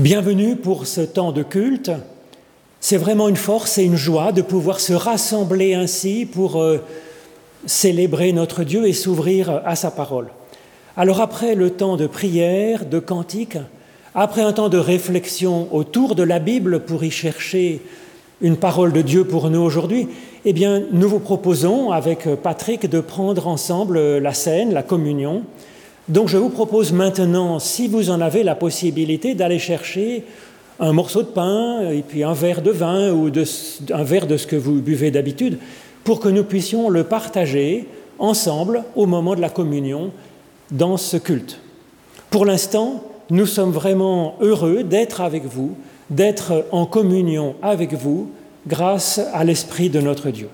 Bienvenue pour ce temps de culte. C'est vraiment une force et une joie de pouvoir se rassembler ainsi pour euh, célébrer notre Dieu et s'ouvrir à sa parole. Alors après le temps de prière, de cantique, après un temps de réflexion autour de la Bible pour y chercher une parole de Dieu pour nous aujourd'hui, eh bien, nous vous proposons avec Patrick de prendre ensemble la scène, la communion, donc je vous propose maintenant, si vous en avez la possibilité, d'aller chercher un morceau de pain et puis un verre de vin ou un verre de ce que vous buvez d'habitude pour que nous puissions le partager ensemble au moment de la communion dans ce culte. Pour l'instant, nous sommes vraiment heureux d'être avec vous, d'être en communion avec vous grâce à l'Esprit de notre Dieu.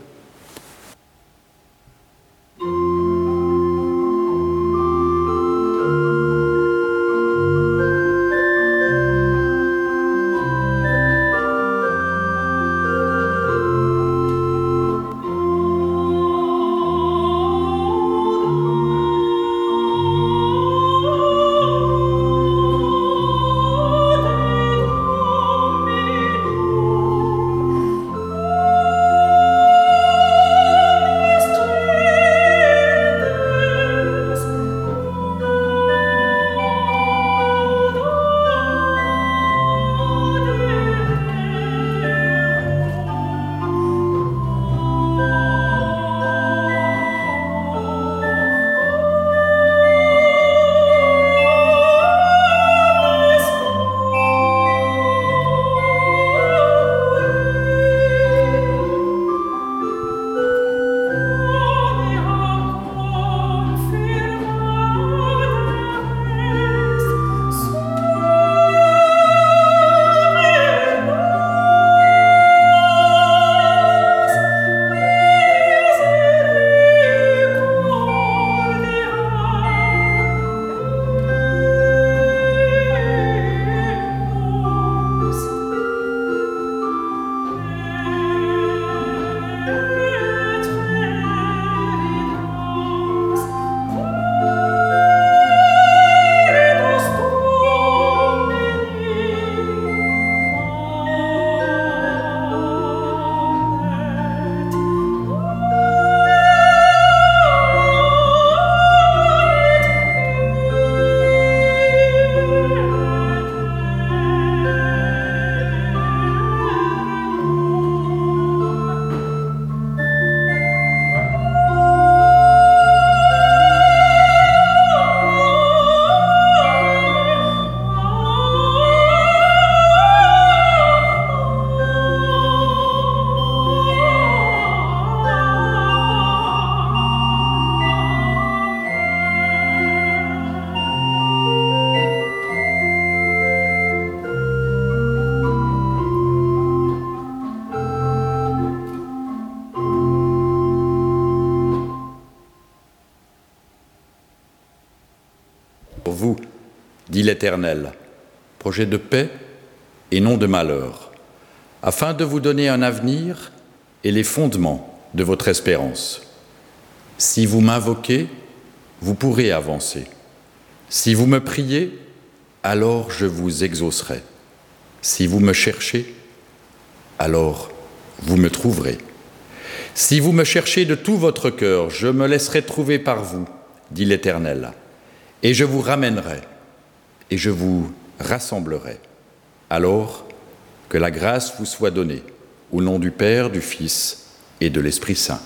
l'Éternel, projet de paix et non de malheur, afin de vous donner un avenir et les fondements de votre espérance. Si vous m'invoquez, vous pourrez avancer. Si vous me priez, alors je vous exaucerai. Si vous me cherchez, alors vous me trouverez. Si vous me cherchez de tout votre cœur, je me laisserai trouver par vous, dit l'Éternel, et je vous ramènerai et je vous rassemblerai. Alors que la grâce vous soit donnée, au nom du Père, du Fils et de l'Esprit Saint.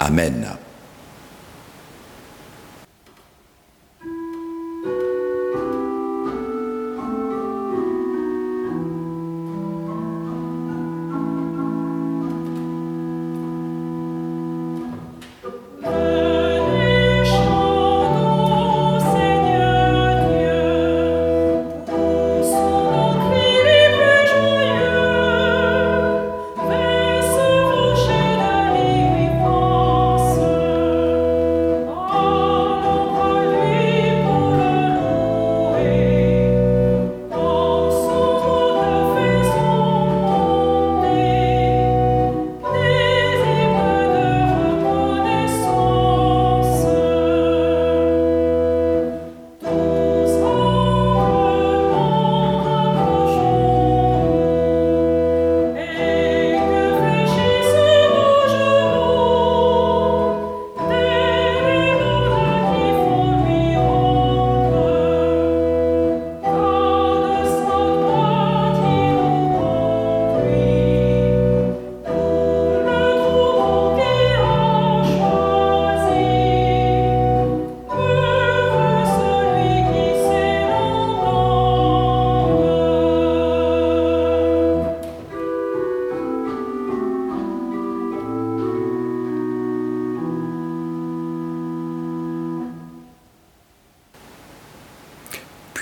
Amen.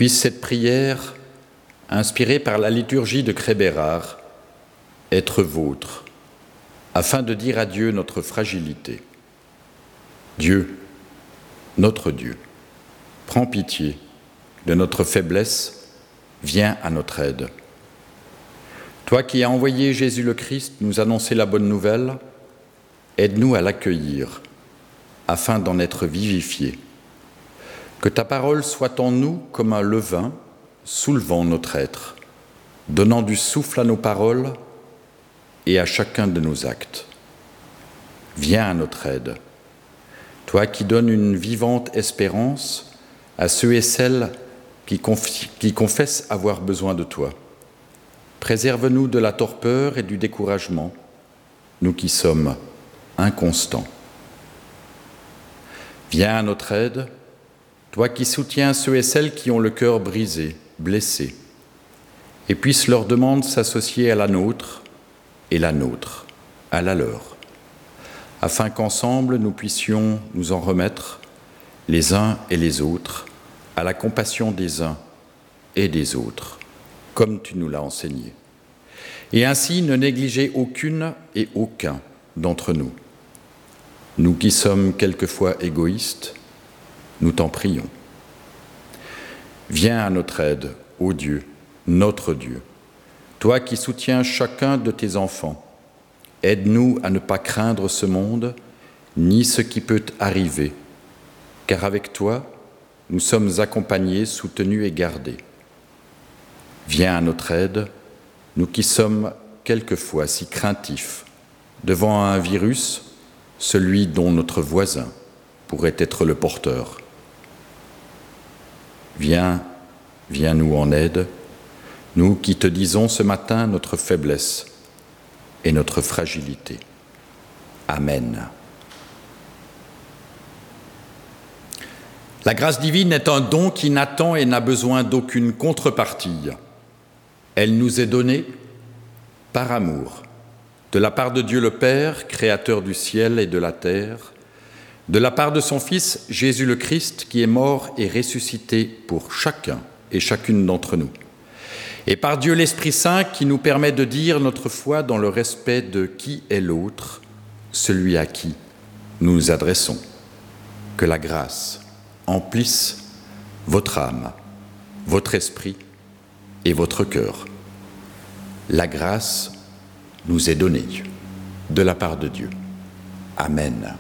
Puisse cette prière, inspirée par la liturgie de Crébérard, être vôtre, afin de dire à Dieu notre fragilité. Dieu, notre Dieu, prends pitié de notre faiblesse, viens à notre aide. Toi qui as envoyé Jésus le Christ nous annoncer la bonne nouvelle, aide-nous à l'accueillir, afin d'en être vivifiés. Que ta parole soit en nous comme un levain, soulevant notre être, donnant du souffle à nos paroles et à chacun de nos actes. Viens à notre aide, toi qui donnes une vivante espérance à ceux et celles qui, confessent avoir besoin de toi. Préserve-nous de la torpeur et du découragement, nous qui sommes inconstants. Viens à notre aide, toi qui soutiens ceux et celles qui ont le cœur brisé, blessé, et puisse leur demande s'associer à la nôtre et la nôtre, à la leur, afin qu'ensemble nous puissions nous en remettre, les uns et les autres, à la compassion des uns et des autres comme tu nous l'as enseigné. Et ainsi ne négliger aucune et aucun d'entre nous. Nous qui sommes quelquefois égoïstes, nous t'en prions. Viens à notre aide, ô Dieu, notre Dieu. Toi qui soutiens chacun de tes enfants, aide-nous à ne pas craindre ce monde, ni ce qui peut arriver, car avec toi, nous sommes accompagnés, soutenus et gardés. Viens à notre aide, nous qui sommes quelquefois si craintifs devant un virus, celui dont notre voisin pourrait être le porteur. Viens, viens nous en aide, nous qui te disons ce matin notre faiblesse et notre fragilité. Amen. La grâce divine est un don qui n'attend et n'a besoin d'aucune contrepartie. Elle nous est donnée par amour, de la part de Dieu le Père, créateur du ciel et de la terre, de la part de son Fils Jésus le Christ, qui est mort et ressuscité pour chacun et chacune d'entre nous, et par Dieu l'Esprit Saint qui nous permet de dire notre foi dans le respect de qui est l'autre, celui à qui nous nous adressons. Que la grâce emplisse votre âme, votre esprit, et votre cœur. La grâce nous est donnée de la part de Dieu. Amen.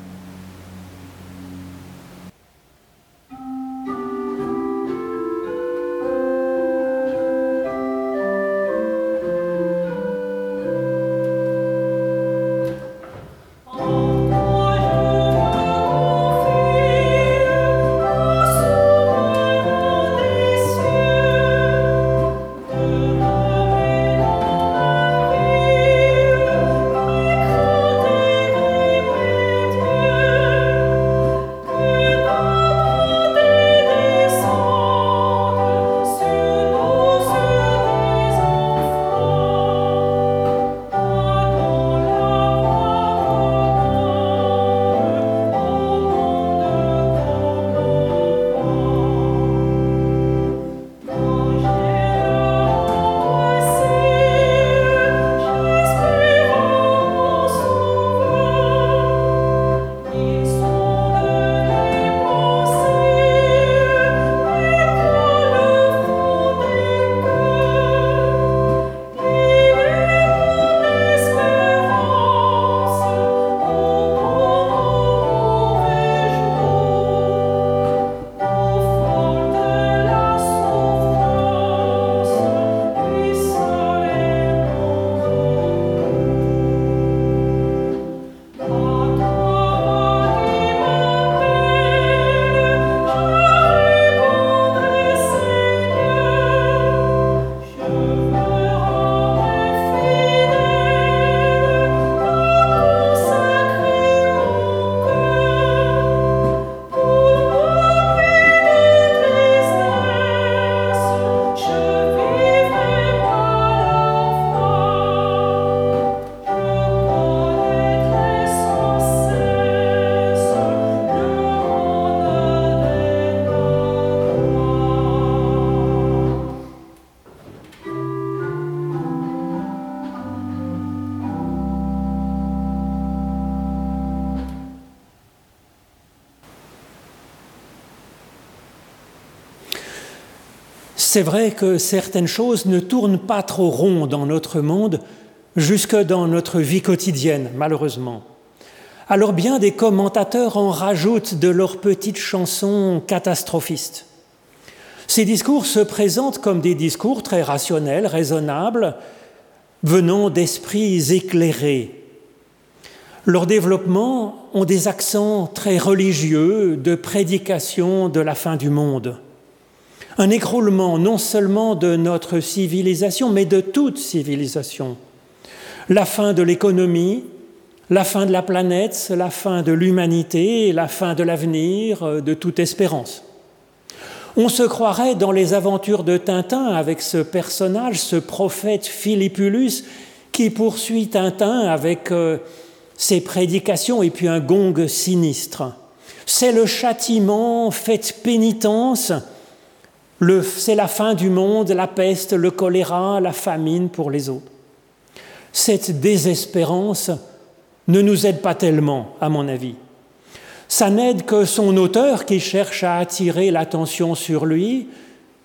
C'est vrai que certaines choses ne tournent pas trop rond dans notre monde, jusque dans notre vie quotidienne, malheureusement. Alors bien des commentateurs en rajoutent de leurs petites chansons catastrophistes. Ces discours se présentent comme des discours très rationnels, raisonnables, venant d'esprits éclairés. Leur développement ont des accents très religieux de prédication de la fin du monde. Un écroulement non seulement de notre civilisation, mais de toute civilisation. La fin de l'économie, la fin de la planète, la fin de l'humanité, la fin de l'avenir, de toute espérance. On se croirait dans les aventures de Tintin avec ce personnage, ce prophète Philippulus, qui poursuit Tintin avec euh, ses prédications et puis un gong sinistre. C'est le châtiment, faites pénitence, c'est la fin du monde, la peste, le choléra, la famine pour les autres. Cette désespérance ne nous aide pas tellement, à mon avis. Ça n'aide que son auteur qui cherche à attirer l'attention sur lui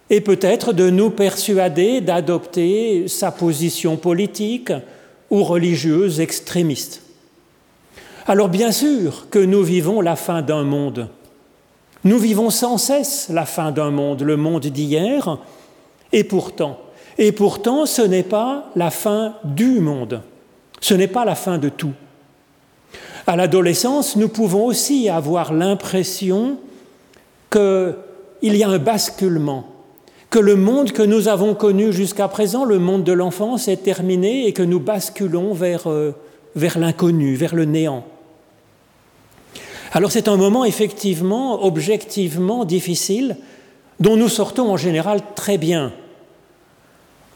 et peut-être de nous persuader d'adopter sa position politique ou religieuse extrémiste. Alors bien sûr que nous vivons la fin d'un monde. Nous vivons sans cesse la fin d'un monde, le monde d'hier, et pourtant, et pourtant ce n'est pas la fin du monde, ce n'est pas la fin de tout. À l'adolescence, nous pouvons aussi avoir l'impression qu'il y a un basculement, que le monde que nous avons connu jusqu'à présent, le monde de l'enfance, est terminé et que nous basculons vers, euh, vers l'inconnu, vers le néant. Alors c'est un moment effectivement, objectivement difficile, dont nous sortons en général très bien.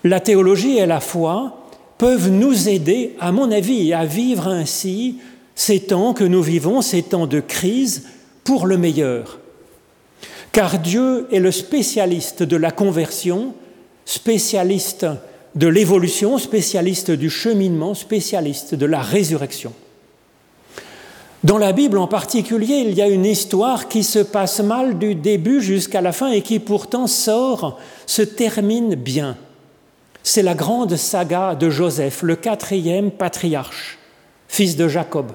La théologie et la foi peuvent nous aider, à mon avis, à vivre ainsi ces temps que nous vivons, ces temps de crise, pour le meilleur. Car Dieu est le spécialiste de la conversion, spécialiste de l'évolution, spécialiste du cheminement, spécialiste de la résurrection. Dans la Bible en particulier, il y a une histoire qui se passe mal du début jusqu'à la fin et qui pourtant sort, se termine bien. C'est la grande saga de Joseph, le quatrième patriarche, fils de Jacob.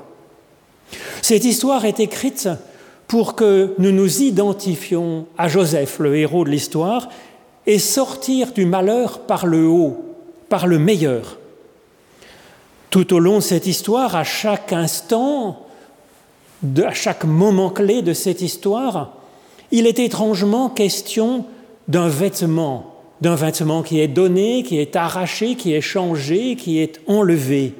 Cette histoire est écrite pour que nous nous identifions à Joseph, le héros de l'histoire, et sortir du malheur par le haut, par le meilleur. Tout au long de cette histoire, à chaque instant, à chaque moment clé de cette histoire, il est étrangement question d'un vêtement, d'un vêtement qui est donné, qui est arraché, qui est changé, qui est enlevé.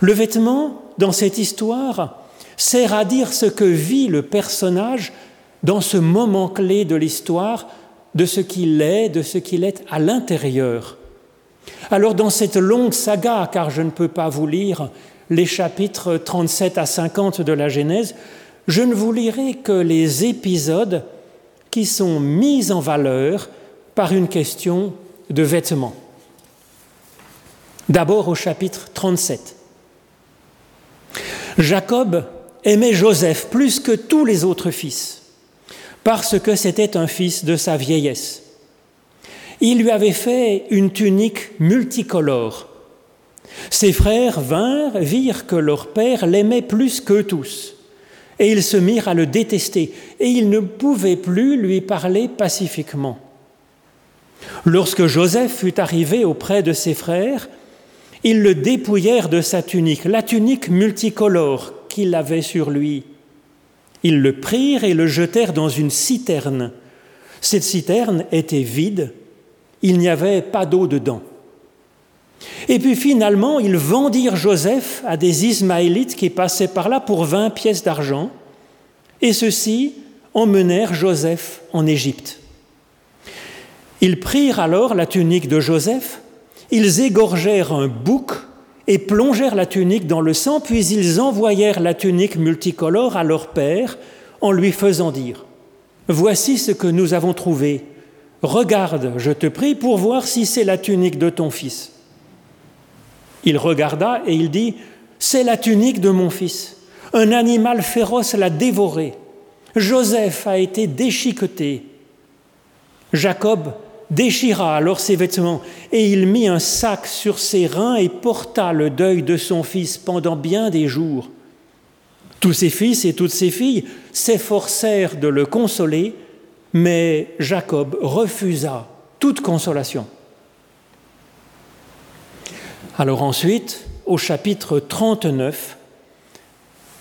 Le vêtement, dans cette histoire, sert à dire ce que vit le personnage dans ce moment clé de l'histoire, de ce qu'il est, de ce qu'il est à l'intérieur. Alors dans cette longue saga, car je ne peux pas vous lire les chapitres 37 à 50 de la Genèse, je ne vous lirai que les épisodes qui sont mis en valeur par une question de vêtements. D'abord au chapitre 37. Jacob aimait Joseph plus que tous les autres fils, parce que c'était un fils de sa vieillesse. Il lui avait fait une tunique multicolore. Ses frères vinrent, virent que leur père l'aimait plus qu'eux tous, et ils se mirent à le détester, et ils ne pouvaient plus lui parler pacifiquement. Lorsque Joseph fut arrivé auprès de ses frères, ils le dépouillèrent de sa tunique, la tunique multicolore qu'il avait sur lui. Ils le prirent et le jetèrent dans une citerne. Cette citerne était vide, il n'y avait pas d'eau dedans. Et puis finalement, ils vendirent Joseph à des Ismaélites qui passaient par là pour vingt pièces d'argent, et ceux-ci emmenèrent Joseph en Égypte. Ils prirent alors la tunique de Joseph, ils égorgèrent un bouc et plongèrent la tunique dans le sang, puis ils envoyèrent la tunique multicolore à leur père en lui faisant dire, Voici ce que nous avons trouvé. Regarde, je te prie, pour voir si c'est la tunique de ton fils. Il regarda et il dit, C'est la tunique de mon fils. Un animal féroce l'a dévoré. Joseph a été déchiqueté. Jacob déchira alors ses vêtements, et il mit un sac sur ses reins et porta le deuil de son fils pendant bien des jours. Tous ses fils et toutes ses filles s'efforcèrent de le consoler, mais Jacob refusa toute consolation. Alors ensuite, au chapitre 39,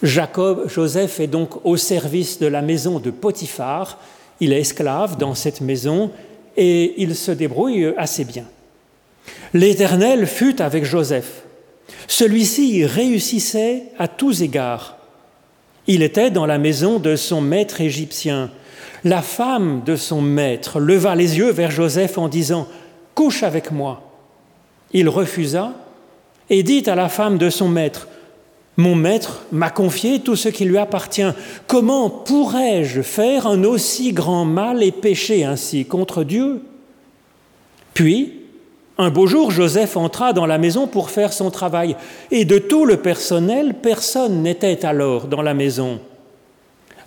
Jacob, Joseph est donc au service de la maison de Potiphar. Il est esclave dans cette maison et il se débrouille assez bien. L'Éternel fut avec Joseph. Celui-ci réussissait à tous égards. Il était dans la maison de son maître égyptien. La femme de son maître leva les yeux vers Joseph en disant Couche avec moi. Il refusa et dit à la femme de son maître mon maître m'a confié tout ce qui lui appartient. Comment pourrais-je faire un aussi grand mal et pécher ainsi contre Dieu? Puis, un beau jour, Joseph entra dans la maison pour faire son travail, et de tout le personnel, personne n'était alors dans la maison.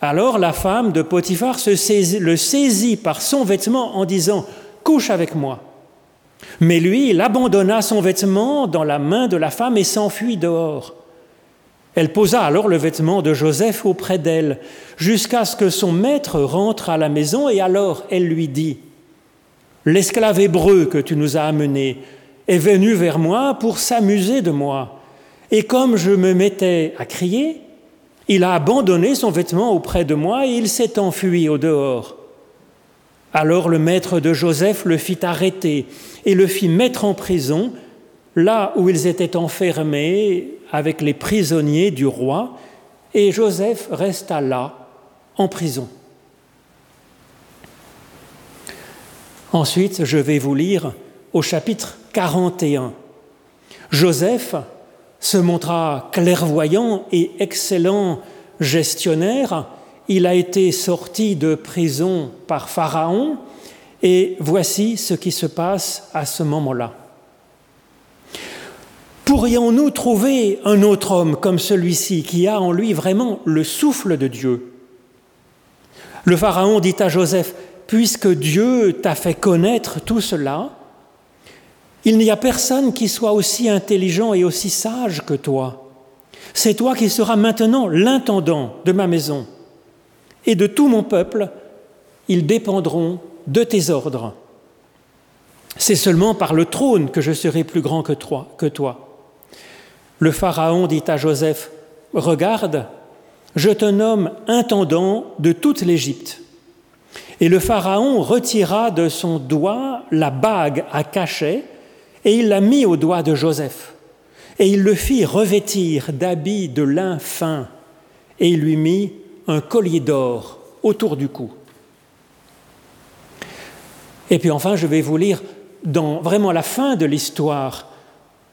Alors la femme de Potiphar le saisit par son vêtement en disant Couche avec moi. Mais lui, il abandonna son vêtement dans la main de la femme et s'enfuit dehors. Elle posa alors le vêtement de Joseph auprès d'elle, jusqu'à ce que son maître rentre à la maison, et alors elle lui dit, L'esclave hébreu que tu nous as amené est venu vers moi pour s'amuser de moi, et comme je me mettais à crier, il a abandonné son vêtement auprès de moi et il s'est enfui au dehors. Alors le maître de Joseph le fit arrêter et le fit mettre en prison, là où ils étaient enfermés avec les prisonniers du roi, et Joseph resta là, en prison. Ensuite, je vais vous lire au chapitre 41. Joseph se montra clairvoyant et excellent gestionnaire. Il a été sorti de prison par Pharaon et voici ce qui se passe à ce moment-là. Pourrions-nous trouver un autre homme comme celui-ci qui a en lui vraiment le souffle de Dieu? Le Pharaon dit à Joseph, Puisque Dieu t'a fait connaître tout cela, il n'y a personne qui soit aussi intelligent et aussi sage que toi. C'est toi qui seras maintenant l'intendant de ma maison. Et de tout mon peuple, ils dépendront de tes ordres. C'est seulement par le trône que je serai plus grand que toi. Le Pharaon dit à Joseph, Regarde, je te nomme intendant de toute l'Égypte. Et le Pharaon retira de son doigt la bague à cachet et il la mit au doigt de Joseph. Et il le fit revêtir d'habits de lin fin et il lui mit un collier d'or autour du cou. Et puis enfin, je vais vous lire dans vraiment la fin de l'histoire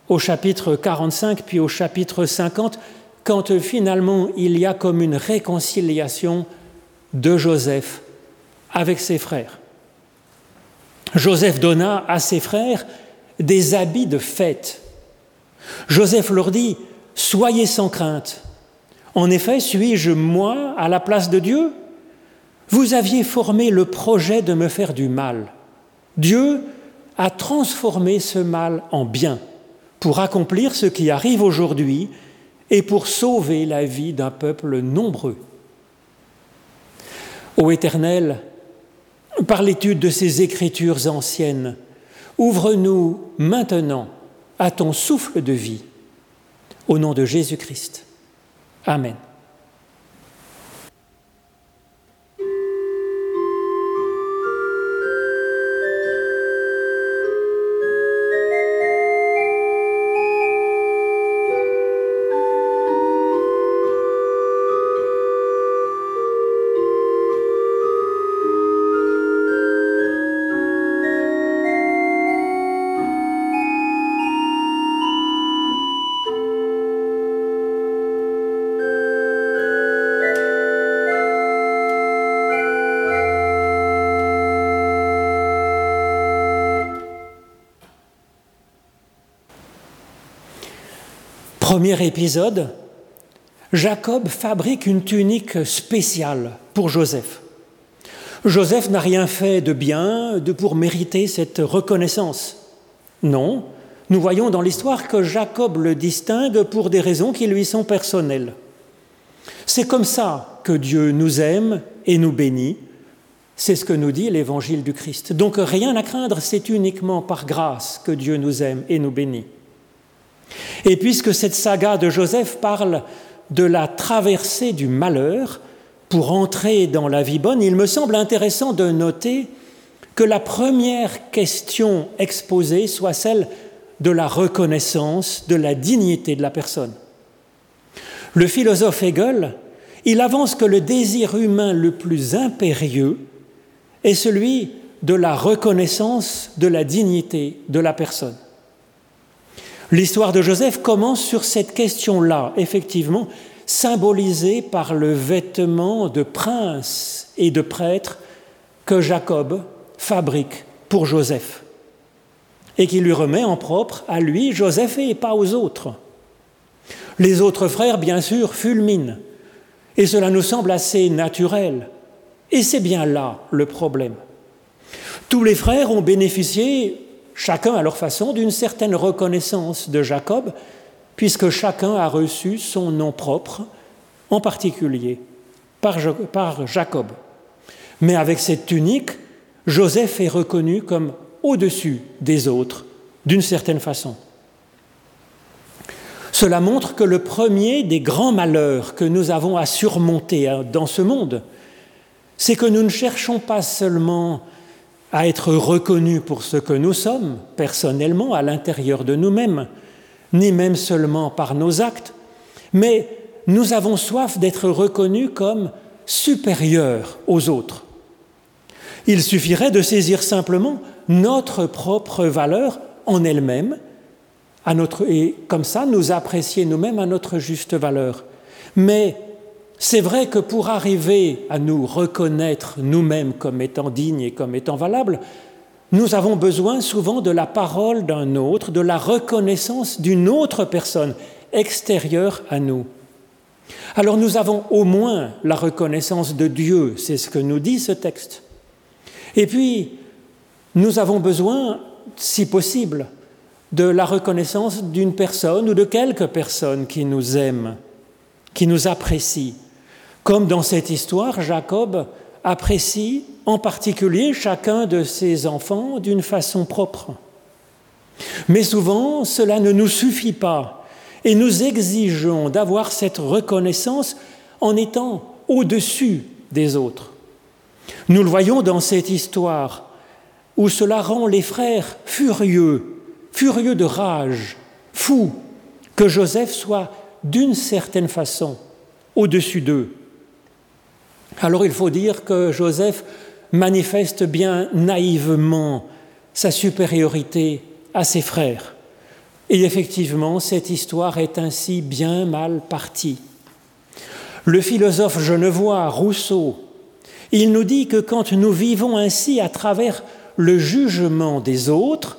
au chapitre 45 puis au chapitre 50, quand finalement il y a comme une réconciliation de Joseph avec ses frères. Joseph donna à ses frères des habits de fête. Joseph leur dit, Soyez sans crainte. En effet, suis-je moi à la place de Dieu? Vous aviez formé le projet de me faire du mal. Dieu a transformé ce mal en bien pour accomplir ce qui arrive aujourd'hui et pour sauver la vie d'un peuple nombreux. Ô Éternel, par l'étude de ces écritures anciennes, ouvre-nous maintenant à ton souffle de vie. Au nom de Jésus-Christ. Amen. Premier épisode, Jacob fabrique une tunique spéciale pour Joseph. Joseph n'a rien fait de bien de pour mériter cette reconnaissance. Non, nous voyons dans l'histoire que Jacob le distingue pour des raisons qui lui sont personnelles. C'est comme ça que Dieu nous aime et nous bénit. C'est ce que nous dit l'évangile du Christ. Donc rien à craindre, c'est uniquement par grâce que Dieu nous aime et nous bénit. Et puisque cette saga de Joseph parle de la traversée du malheur pour entrer dans la vie bonne, il me semble intéressant de noter que la première question exposée soit celle de la reconnaissance de la dignité de la personne. Le philosophe Hegel, il avance que le désir humain le plus impérieux est celui de la reconnaissance de la dignité de la personne. L'histoire de Joseph commence sur cette question-là, effectivement, symbolisée par le vêtement de prince et de prêtre que Jacob fabrique pour Joseph et qui lui remet en propre à lui, Joseph, et pas aux autres. Les autres frères, bien sûr, fulminent, et cela nous semble assez naturel. Et c'est bien là le problème. Tous les frères ont bénéficié chacun à leur façon, d'une certaine reconnaissance de Jacob, puisque chacun a reçu son nom propre, en particulier par, Jacob. Mais avec cette tunique, Joseph est reconnu comme au-dessus des autres, d'une certaine façon. Cela montre que le premier des grands malheurs que nous avons à surmonter hein, dans ce monde, c'est que nous ne cherchons pas seulement à être reconnus pour ce que nous sommes, personnellement, à l'intérieur de nous-mêmes, ni même seulement par nos actes, mais nous avons soif d'être reconnus comme supérieurs aux autres. Il suffirait de saisir simplement notre propre valeur en elle-même, et comme ça nous apprécier nous-mêmes à notre juste valeur. Mais c'est vrai que pour arriver à nous reconnaître nous-mêmes comme étant dignes et comme étant valables, nous avons besoin souvent de la parole d'un autre, de la reconnaissance d'une autre personne extérieure à nous. Alors nous avons au moins la reconnaissance de Dieu, c'est ce que nous dit ce texte. Et puis, nous avons besoin, si possible, de la reconnaissance d'une personne ou de quelques personnes qui nous aiment, qui nous apprécient, comme dans cette histoire, Jacob apprécie en particulier chacun de ses enfants d'une façon propre. Mais souvent, cela ne nous suffit pas et nous exigeons d'avoir cette reconnaissance en étant au-dessus des autres. Nous le voyons dans cette histoire où cela rend les frères furieux, furieux de rage, fous, que Joseph soit d'une certaine façon au-dessus d'eux. Alors il faut dire que Joseph manifeste bien naïvement sa supériorité à ses frères. Et effectivement, cette histoire est ainsi bien mal partie. Le philosophe genevois Rousseau, il nous dit que quand nous vivons ainsi à travers le jugement des autres,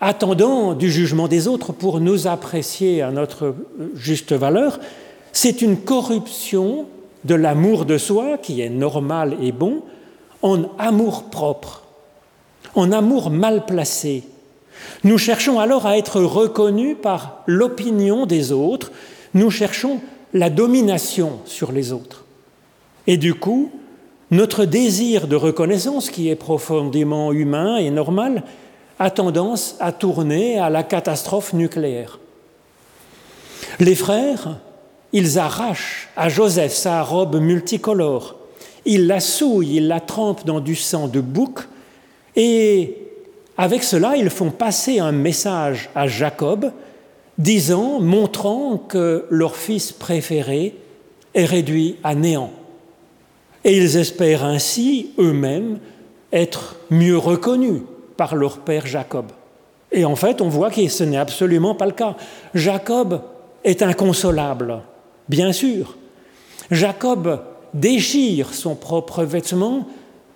attendant du jugement des autres pour nous apprécier à notre juste valeur, c'est une corruption de l'amour de soi, qui est normal et bon, en amour propre, en amour mal placé. Nous cherchons alors à être reconnus par l'opinion des autres, nous cherchons la domination sur les autres. Et du coup, notre désir de reconnaissance, qui est profondément humain et normal, a tendance à tourner à la catastrophe nucléaire. Les frères, ils arrachent à Joseph sa robe multicolore, ils la souillent, ils la trempent dans du sang de bouc, et avec cela, ils font passer un message à Jacob, disant, montrant que leur fils préféré est réduit à néant. Et ils espèrent ainsi eux-mêmes être mieux reconnus par leur père Jacob. Et en fait, on voit que ce n'est absolument pas le cas. Jacob est inconsolable. Bien sûr, Jacob déchire son propre vêtement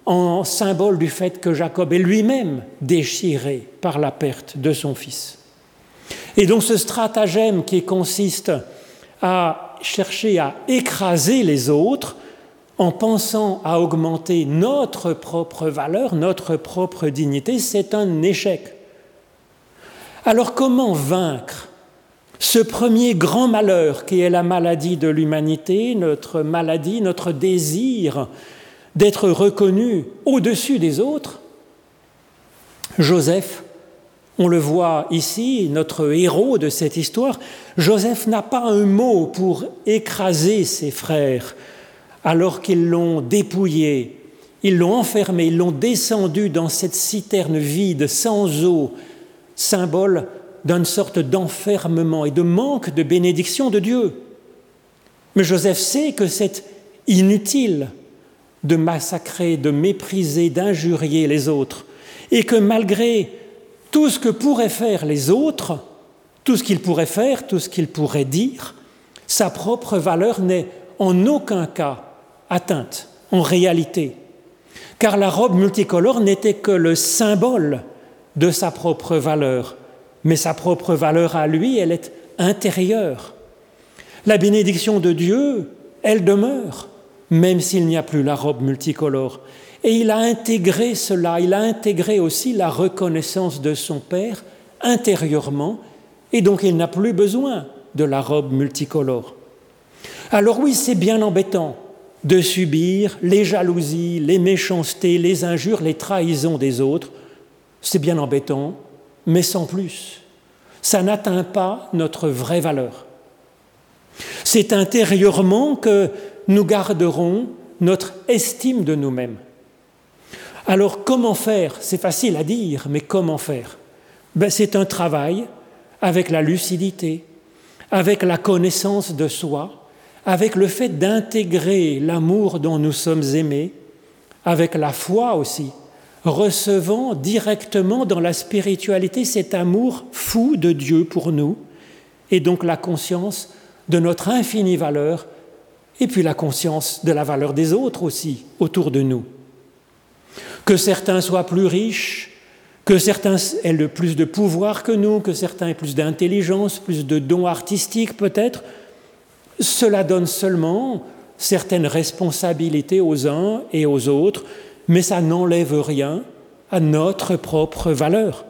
en symbole du fait que Jacob est lui-même déchiré par la perte de son fils. Et donc ce stratagème qui consiste à chercher à écraser les autres en pensant à augmenter notre propre valeur, notre propre dignité, c'est un échec. Alors comment vaincre ce premier grand malheur qui est la maladie de l'humanité, notre maladie, notre désir d'être reconnu au-dessus des autres Joseph, on le voit ici, notre héros de cette histoire, Joseph n'a pas un mot pour écraser ses frères alors qu'ils l'ont dépouillé, ils l'ont enfermé, ils l'ont descendu dans cette citerne vide, sans eau, symbole d'une sorte d'enfermement et de manque de bénédiction de Dieu. Mais Joseph sait que c'est inutile de massacrer, de mépriser, d'injurier les autres, et que malgré tout ce que pourraient faire les autres, tout ce qu'ils pourraient faire, tout ce qu'ils pourraient dire, sa propre valeur n'est en aucun cas atteinte en réalité, car la robe multicolore n'était que le symbole de sa propre valeur, mais sa propre valeur à lui, elle est intérieure. La bénédiction de Dieu, elle demeure, même s'il n'y a plus la robe multicolore. Et il a intégré cela, il a intégré aussi la reconnaissance de son Père intérieurement, et donc il n'a plus besoin de la robe multicolore. Alors oui, c'est bien embêtant de subir les jalousies, les méchancetés, les injures, les trahisons des autres. C'est bien embêtant, mais sans plus. Ça n'atteint pas notre vraie valeur. C'est intérieurement que nous garderons notre estime de nous-mêmes. Alors comment faire? C'est facile à dire, mais comment faire? Ben, C'est un travail avec la lucidité, avec la connaissance de soi, avec le fait d'intégrer l'amour dont nous sommes aimés, avec la foi aussi, recevant directement dans la spiritualité cet amour fou de Dieu pour nous, et donc la conscience de notre infinie valeur, et puis la conscience de la valeur des autres aussi autour de nous. Que certains soient plus riches, que certains aient le plus de pouvoir que nous, que certains aient plus d'intelligence, plus de dons artistiques peut-être, cela donne seulement certaines responsabilités aux uns et aux autres, mais ça n'enlève rien à notre propre valeur.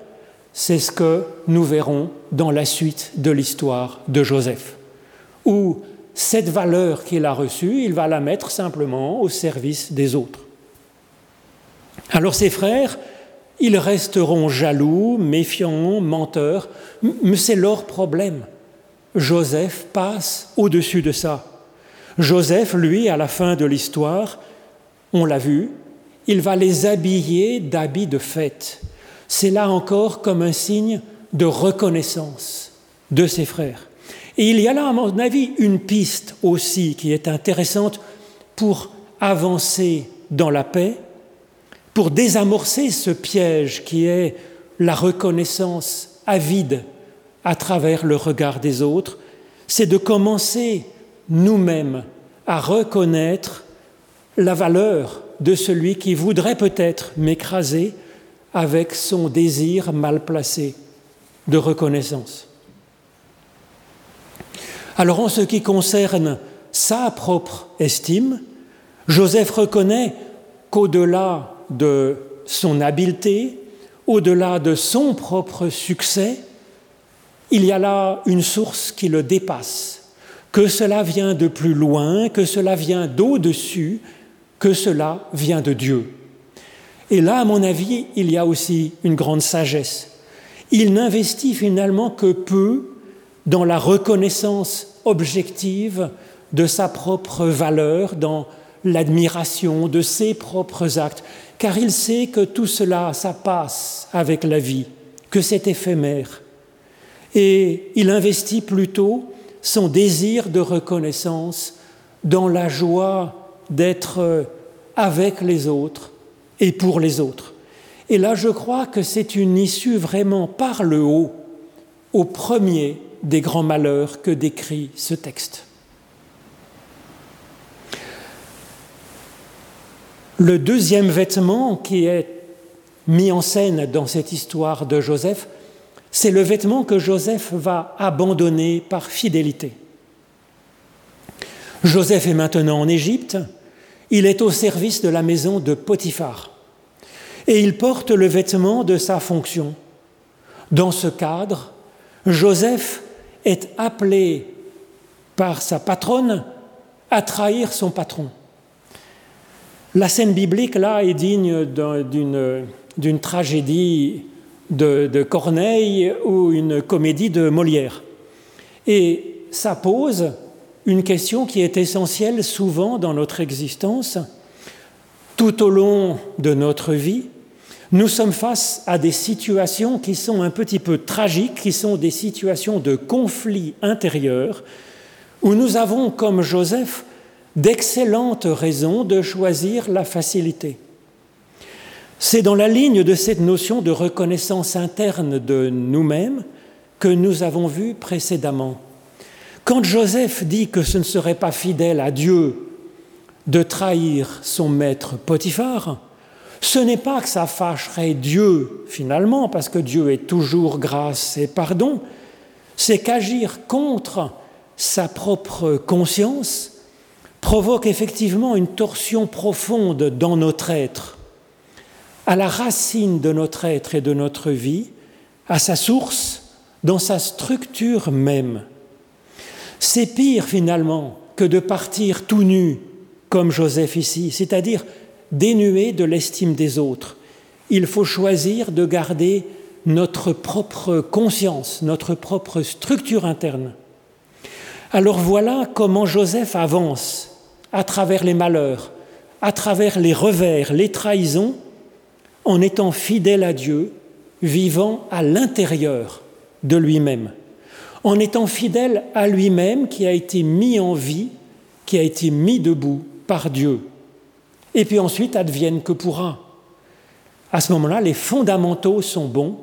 C'est ce que nous verrons dans la suite de l'histoire de Joseph, où cette valeur qu'il a reçue, il va la mettre simplement au service des autres. Alors ses frères, ils resteront jaloux, méfiants, menteurs, mais c'est leur problème. Joseph passe au-dessus de ça. Joseph, lui, à la fin de l'histoire, on l'a vu, il va les habiller d'habits de fête. C'est là encore comme un signe de reconnaissance de ses frères. Et il y a là, à mon avis, une piste aussi qui est intéressante pour avancer dans la paix, pour désamorcer ce piège qui est la reconnaissance avide à travers le regard des autres, c'est de commencer nous-mêmes à reconnaître la valeur de celui qui voudrait peut-être m'écraser avec son désir mal placé de reconnaissance. Alors en ce qui concerne sa propre estime, Joseph reconnaît qu'au-delà de son habileté, au-delà de son propre succès, il y a là une source qui le dépasse, que cela vient de plus loin, que cela vient d'au-dessus, que cela vient de Dieu. Et là, à mon avis, il y a aussi une grande sagesse. Il n'investit finalement que peu dans la reconnaissance objective de sa propre valeur, dans l'admiration de ses propres actes, car il sait que tout cela, ça passe avec la vie, que c'est éphémère, et il investit plutôt son désir de reconnaissance dans la joie d'être avec les autres et pour les autres. Et là, je crois que c'est une issue vraiment par le haut au premier des grands malheurs que décrit ce texte. Le deuxième vêtement qui est mis en scène dans cette histoire de Joseph, c'est le vêtement que Joseph va abandonner par fidélité. Joseph est maintenant en Égypte, il est au service de la maison de Potiphar et il porte le vêtement de sa fonction. Dans ce cadre, Joseph est appelé par sa patronne à trahir son patron. La scène biblique, là, est digne d'une tragédie de, Corneille ou une comédie de Molière. Et ça pose une question qui est essentielle souvent dans notre existence. Tout au long de notre vie, nous sommes face à des situations qui sont un petit peu tragiques, qui sont des situations de conflit intérieur, où nous avons, comme Joseph, d'excellentes raisons de choisir la facilité. C'est dans la ligne de cette notion de reconnaissance interne de nous-mêmes que nous avons vu précédemment. Quand Joseph dit que ce ne serait pas fidèle à Dieu de trahir son maître Potiphar, ce n'est pas que ça fâcherait Dieu finalement, parce que Dieu est toujours grâce et pardon, c'est qu'agir contre sa propre conscience provoque effectivement une torsion profonde dans notre être, à la racine de notre être et de notre vie, à sa source, dans sa structure même. C'est pire finalement que de partir tout nu, comme Joseph ici, c'est-à-dire dénué de l'estime des autres. Il faut choisir de garder notre propre conscience, notre propre structure interne. Alors voilà comment Joseph avance à travers les malheurs, à travers les revers, les trahisons, en étant fidèle à Dieu, vivant à l'intérieur de lui-même en étant fidèle à lui-même qui a été mis en vie, qui a été mis debout par Dieu. Et puis ensuite, advienne que pourra. À ce moment-là, les fondamentaux sont bons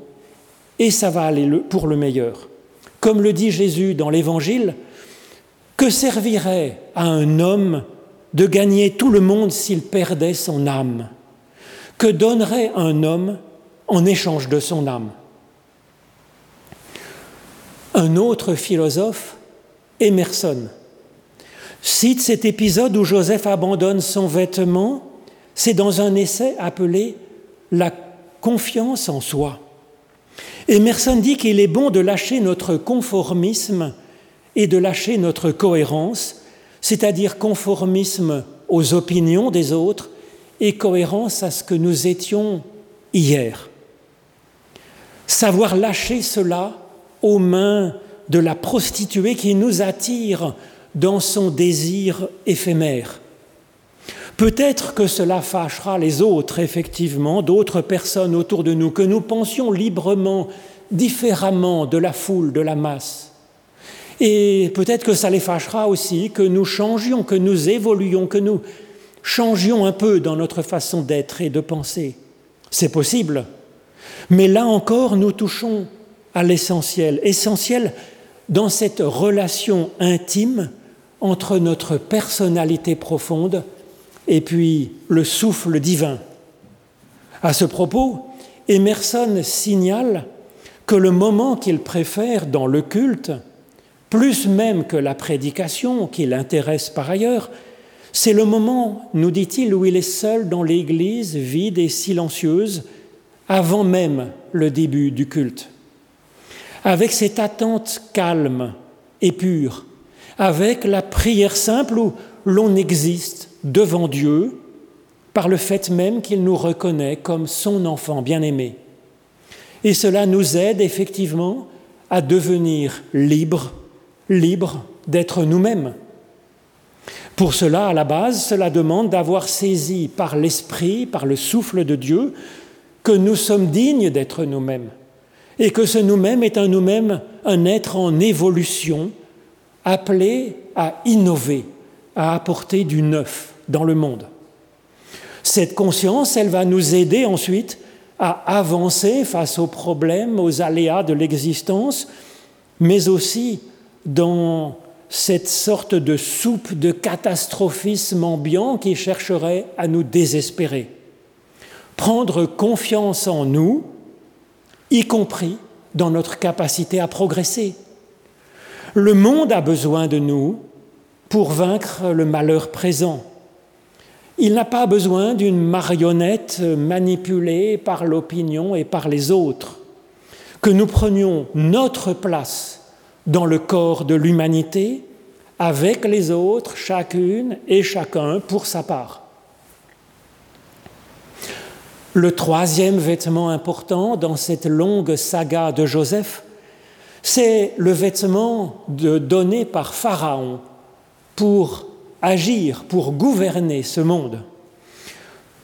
et ça va aller pour le meilleur. Comme le dit Jésus dans l'Évangile, que servirait à un homme de gagner tout le monde s'il perdait son âme? Que donnerait un homme en échange de son âme? Un autre philosophe, Emerson, cite cet épisode où Joseph abandonne son vêtement, c'est dans un essai appelé La confiance en soi. Emerson dit qu'il est bon de lâcher notre conformisme et de lâcher notre cohérence, c'est-à-dire conformisme aux opinions des autres et cohérence à ce que nous étions hier. Savoir lâcher cela aux mains de la prostituée qui nous attire dans son désir éphémère. Peut-être que cela fâchera les autres, effectivement, d'autres personnes autour de nous, que nous pensions librement, différemment de la foule, de la masse. Et peut-être que ça les fâchera aussi que nous changions, que nous évoluions, que nous changions un peu dans notre façon d'être et de penser. C'est possible. Mais là encore, nous touchons à l'essentiel, essentiel dans cette relation intime entre notre personnalité profonde et puis le souffle divin. À ce propos, Emerson signale que le moment qu'il préfère dans le culte, plus même que la prédication qui l'intéresse par ailleurs, c'est le moment, nous dit-il, où il est seul dans l'Église, vide et silencieuse, avant même le début du culte avec cette attente calme et pure, avec la prière simple où l'on existe devant Dieu par le fait même qu'il nous reconnaît comme son enfant bien-aimé. Et cela nous aide effectivement à devenir libres, libres d'être nous-mêmes. Pour cela, à la base, cela demande d'avoir saisi par l'Esprit, par le souffle de Dieu, que nous sommes dignes d'être nous-mêmes et que ce nous-mêmes est un nous-mêmes, un être en évolution, appelé à innover, à apporter du neuf dans le monde. Cette conscience, elle va nous aider ensuite à avancer face aux problèmes, aux aléas de l'existence, mais aussi dans cette sorte de soupe de catastrophisme ambiant qui chercherait à nous désespérer. Prendre confiance en nous, y compris dans notre capacité à progresser. Le monde a besoin de nous pour vaincre le malheur présent. Il n'a pas besoin d'une marionnette manipulée par l'opinion et par les autres. Que nous prenions notre place dans le corps de l'humanité avec les autres, chacune et chacun pour sa part. Le troisième vêtement important dans cette longue saga de Joseph, c'est le vêtement donné par Pharaon pour agir, pour gouverner ce monde.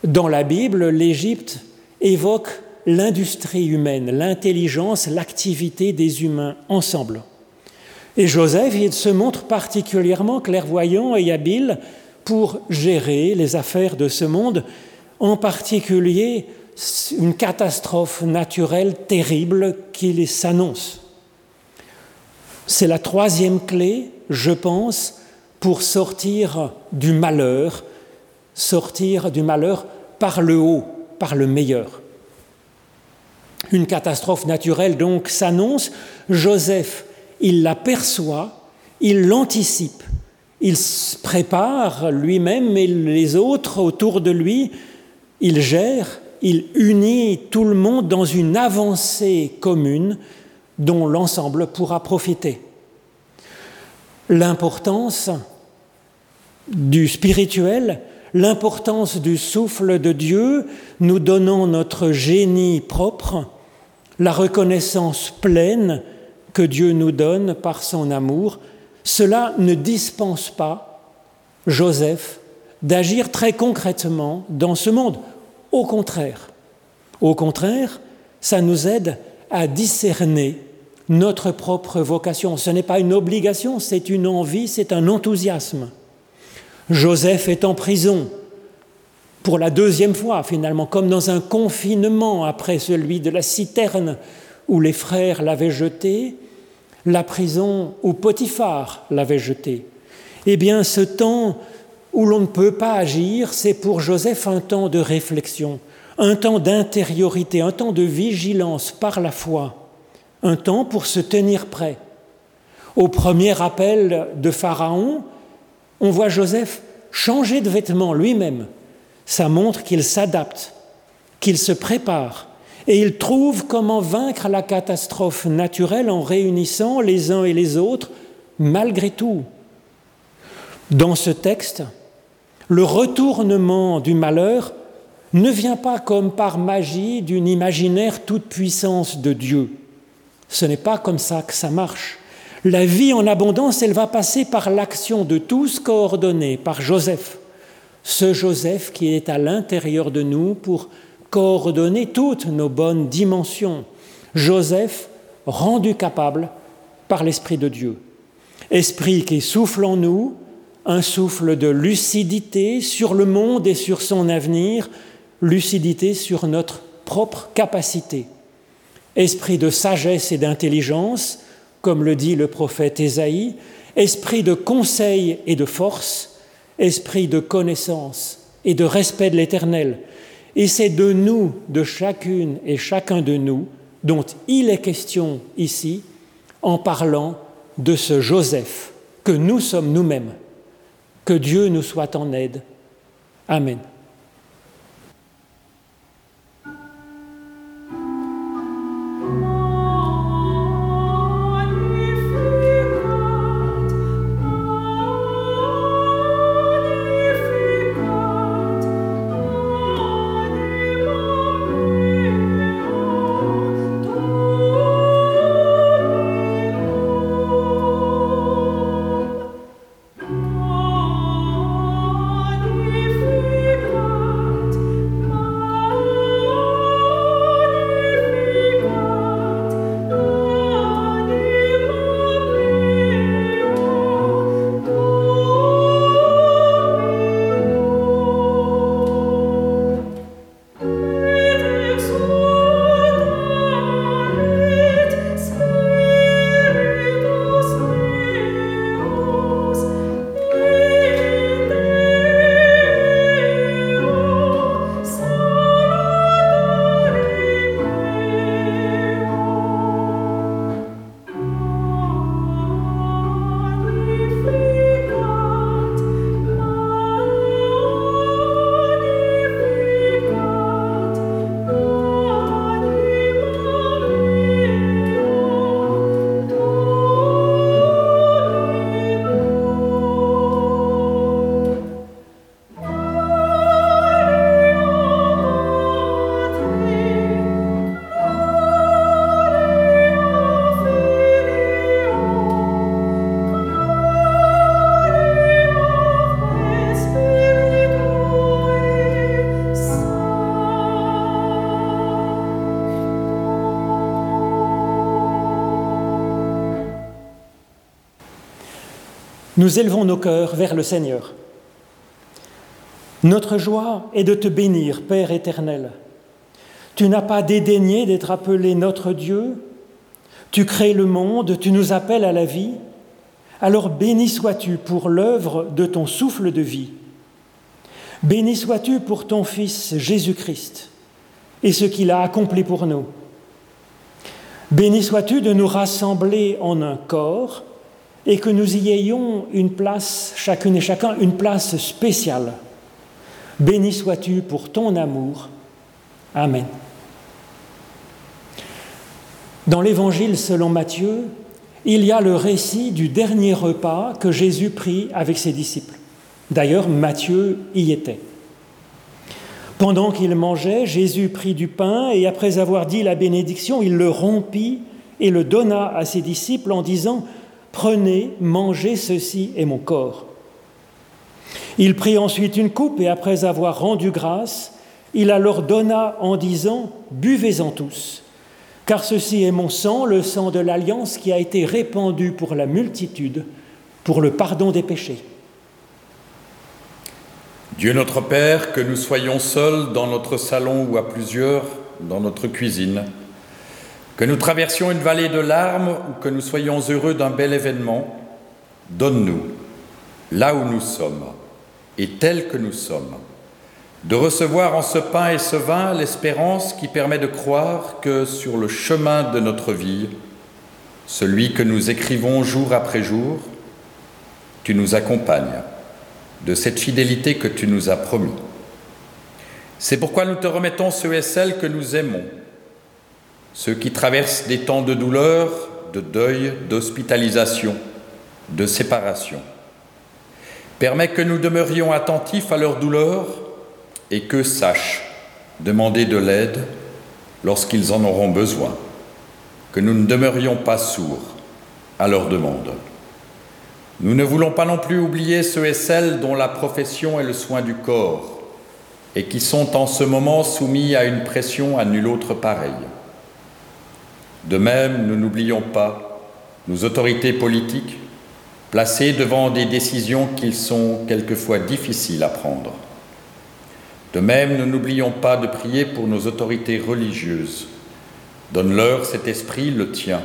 Dans la Bible, l'Égypte évoque l'industrie humaine, l'intelligence, l'activité des humains ensemble. Et Joseph, il se montre particulièrement clairvoyant et habile pour gérer les affaires de ce monde, en particulier une catastrophe naturelle terrible qui s'annonce. C'est la troisième clé, je pense, pour sortir du malheur, sortir du malheur par le haut, par le meilleur. Une catastrophe naturelle donc s'annonce. Joseph, il l'aperçoit, il l'anticipe, il se prépare lui-même et les autres autour de lui, il gère, il unit tout le monde dans une avancée commune dont l'ensemble pourra profiter. L'importance du spirituel, l'importance du souffle de Dieu, nous donnant notre génie propre, la reconnaissance pleine que Dieu nous donne par son amour, cela ne dispense pas Joseph d'agir très concrètement dans ce monde. Au contraire, au contraire, ça nous aide à discerner notre propre vocation. Ce n'est pas une obligation, c'est une envie, c'est un enthousiasme. Joseph est en prison pour la deuxième fois finalement, comme dans un confinement après celui de la citerne où les frères l'avaient jeté, la prison où Potiphar l'avait jeté. Eh bien, ce temps où l'on ne peut pas agir, c'est pour Joseph un temps de réflexion, un temps d'intériorité, un temps de vigilance par la foi un temps pour se tenir prêt. Au premier appel de Pharaon, on voit Joseph changer de vêtements lui-même. Ça montre qu'il s'adapte, qu'il se prépare, et il trouve comment vaincre la catastrophe naturelle en réunissant les uns et les autres malgré tout. Dans ce texte, le retournement du malheur ne vient pas comme par magie d'une imaginaire toute puissance de Dieu. Ce n'est pas comme ça que ça marche. La vie en abondance, elle va passer par l'action de tous coordonnés par Joseph. Ce Joseph qui est à l'intérieur de nous pour coordonner toutes nos bonnes dimensions. Joseph rendu capable par l'Esprit de Dieu. Esprit qui souffle en nous, un souffle de lucidité sur le monde et sur son avenir, lucidité sur notre propre capacité esprit de sagesse et d'intelligence, comme le dit le prophète Ésaïe, esprit de conseil et de force, esprit de connaissance et de respect de l'Éternel. Et c'est de nous, de chacune et chacun de nous, dont il est question ici, en parlant de ce Joseph que nous sommes nous-mêmes. Que Dieu nous soit en aide. Amen. Nous élevons nos cœurs vers le Seigneur. Notre joie est de te bénir, Père éternel. Tu n'as pas dédaigné d'être appelé notre Dieu. Tu crées le monde, tu nous appelles à la vie. Alors béni sois-tu pour l'œuvre de ton souffle de vie. Béni sois-tu pour ton Fils Jésus-Christ et ce qu'il a accompli pour nous. Béni sois-tu de nous rassembler en un corps et que nous y ayons une place, chacune et chacun, une place spéciale. Béni sois-tu pour ton amour. Amen. Dans l'Évangile selon Matthieu, il y a le récit du dernier repas que Jésus prit avec ses disciples. D'ailleurs, Matthieu y était. Pendant qu'il mangeait, Jésus prit du pain et après avoir dit la bénédiction, il le rompit et le donna à ses disciples en disant, Prenez, mangez, ceci est mon corps. Il prit ensuite une coupe et après avoir rendu grâce, il la leur donna en disant, Buvez-en tous, car ceci est mon sang, le sang de l'alliance qui a été répandu pour la multitude, pour le pardon des péchés. Dieu notre Père, que nous soyons seuls dans notre salon ou à plusieurs dans notre cuisine, que nous traversions une vallée de larmes ou que nous soyons heureux d'un bel événement, donne-nous, là où nous sommes et tels que nous sommes, de recevoir en ce pain et ce vin l'espérance qui permet de croire que sur le chemin de notre vie, celui que nous écrivons jour après jour, tu nous accompagnes de cette fidélité que tu nous as promis. C'est pourquoi nous te remettons ceux et celles que nous aimons, ceux qui traversent des temps de douleur, de deuil, d'hospitalisation, de séparation. Permets que nous demeurions attentifs à leur douleur et que sachent demander de l'aide lorsqu'ils en auront besoin, que nous ne demeurions pas sourds à leurs demandes. Nous ne voulons pas non plus oublier ceux et celles dont la profession est le soin du corps et qui sont en ce moment soumis à une pression à nul autre pareille. De même, nous n'oublions pas nos autorités politiques placées devant des décisions qu'ils sont quelquefois difficiles à prendre. De même, nous n'oublions pas de prier pour nos autorités religieuses. Donne-leur cet esprit, le tien,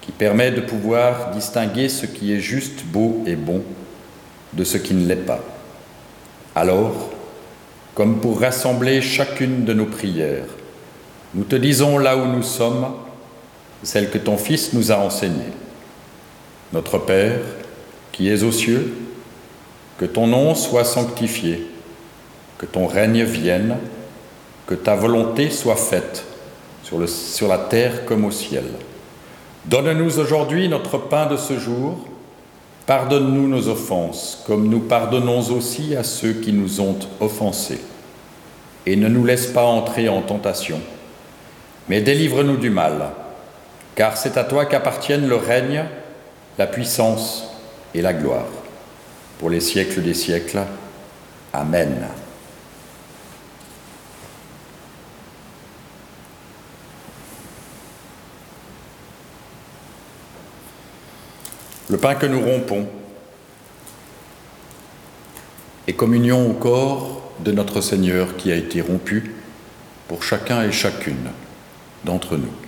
qui permet de pouvoir distinguer ce qui est juste, beau et bon de ce qui ne l'est pas. Alors, comme pour rassembler chacune de nos prières, nous te disons là où nous sommes, celle que ton Fils nous a enseignée. Notre Père, qui es aux cieux, que ton nom soit sanctifié, que ton règne vienne, que ta volonté soit faite sur, sur la terre comme au ciel. Donne-nous aujourd'hui notre pain de ce jour. Pardonne-nous nos offenses, comme nous pardonnons aussi à ceux qui nous ont offensés. Et ne nous laisse pas entrer en tentation, mais délivre-nous du mal, car c'est à toi qu'appartiennent le règne, la puissance et la gloire, pour les siècles des siècles. Amen. le pain que nous rompons est communion au corps de notre Seigneur qui a été rompu pour chacun et chacune d'entre nous.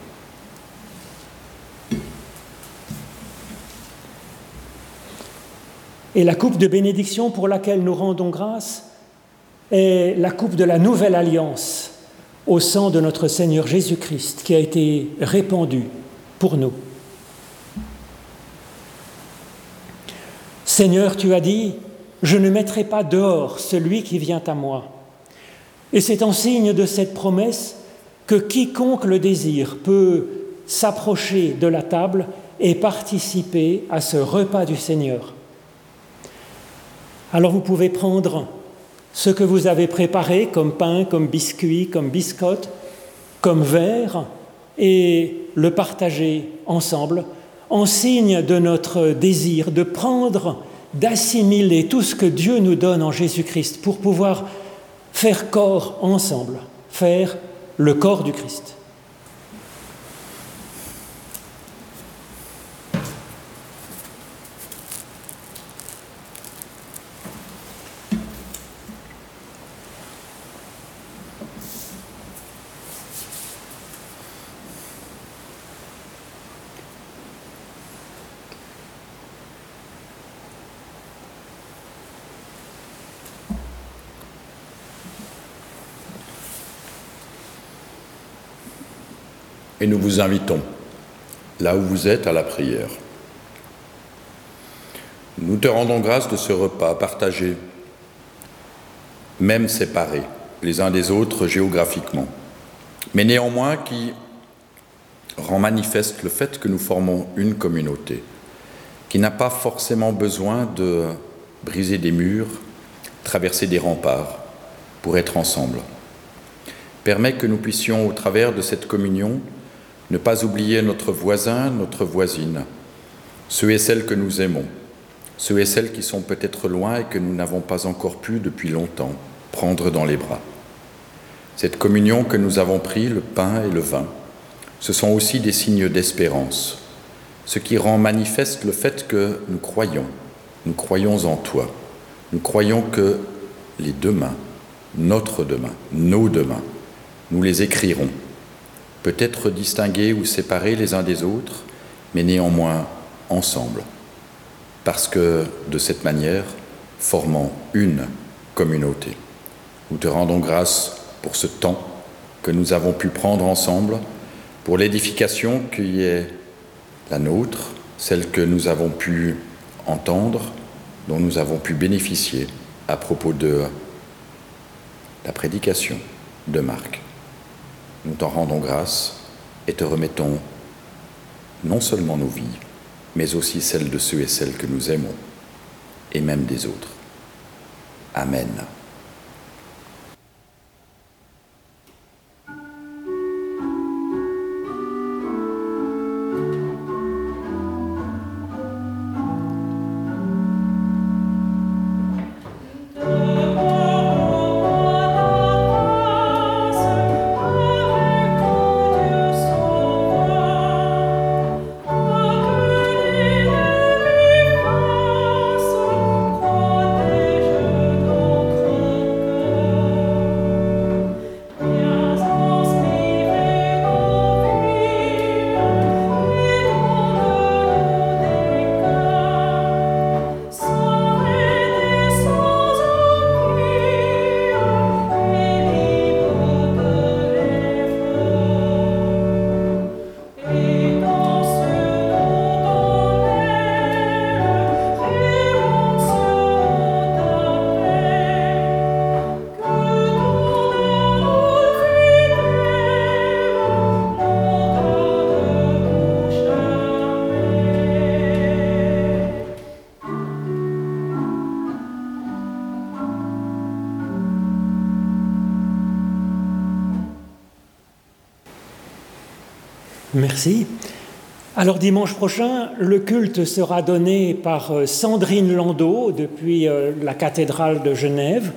Et la coupe de bénédiction pour laquelle nous rendons grâce est la coupe de la nouvelle alliance au sang de notre Seigneur Jésus-Christ qui a été répandu pour nous. Seigneur, tu as dit, je ne mettrai pas dehors celui qui vient à moi. Et c'est en signe de cette promesse que quiconque le désire peut s'approcher de la table et participer à ce repas du Seigneur. Alors vous pouvez prendre ce que vous avez préparé comme pain, comme biscuit, comme biscotte, comme verre, et le partager ensemble en signe de notre désir de prendre, d'assimiler tout ce que Dieu nous donne en Jésus-Christ pour pouvoir faire corps ensemble, faire le corps du Christ. Et nous vous invitons, là où vous êtes, à la prière. Nous te rendons grâce de ce repas partagé, même séparés les uns des autres géographiquement, mais néanmoins qui rend manifeste le fait que nous formons une communauté, qui n'a pas forcément besoin de briser des murs, traverser des remparts pour être ensemble. Permet que nous puissions, au travers de cette communion, ne pas oublier notre voisin, notre voisine, ceux et celles que nous aimons, ceux et celles qui sont peut-être loin et que nous n'avons pas encore pu depuis longtemps prendre dans les bras. Cette communion que nous avons pris, le pain et le vin, ce sont aussi des signes d'espérance, ce qui rend manifeste le fait que nous croyons, nous croyons en toi, nous croyons que les demain, notre demain, nos demain, nous les écrirons, peut-être distingués ou séparés les uns des autres, mais néanmoins ensemble, parce que de cette manière, formant une communauté. Nous te rendons grâce pour ce temps que nous avons pu prendre ensemble, pour l'édification qui est la nôtre, celle que nous avons pu entendre, dont nous avons pu bénéficier à propos de la prédication de Marc. Nous t'en rendons grâce et te remettons non seulement nos vies, mais aussi celles de ceux et celles que nous aimons, et même des autres. Amen. Merci. Alors dimanche prochain, le culte sera donné par euh, Sandrine Landau depuis euh, la cathédrale de Genève.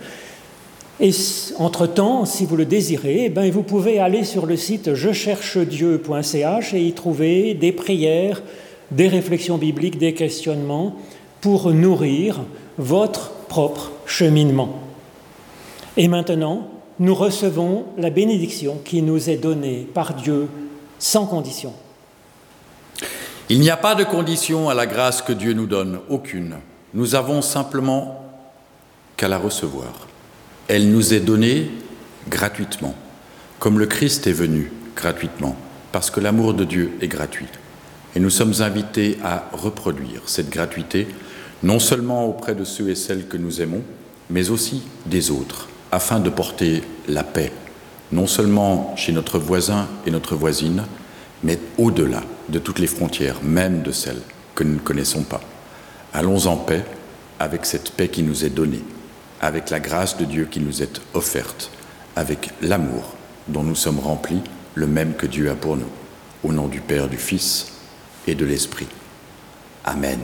Et entre-temps, si vous le désirez, eh ben, vous pouvez aller sur le site je-cherche-dieu.ch et y trouver des prières, des réflexions bibliques, des questionnements pour nourrir votre propre cheminement. Et maintenant, nous recevons la bénédiction qui nous est donnée par Dieu sans condition. Il n'y a pas de condition à la grâce que Dieu nous donne, aucune. Nous avons simplement qu'à la recevoir. Elle nous est donnée gratuitement, comme le Christ est venu gratuitement, parce que l'amour de Dieu est gratuit. Et nous sommes invités à reproduire cette gratuité, non seulement auprès de ceux et celles que nous aimons, mais aussi des autres, afin de porter la paix non seulement chez notre voisin et notre voisine, mais au-delà de toutes les frontières, même de celles que nous ne connaissons pas. Allons en paix avec cette paix qui nous est donnée, avec la grâce de Dieu qui nous est offerte, avec l'amour dont nous sommes remplis, le même que Dieu a pour nous. Au nom du Père, du Fils et de l'Esprit. Amen.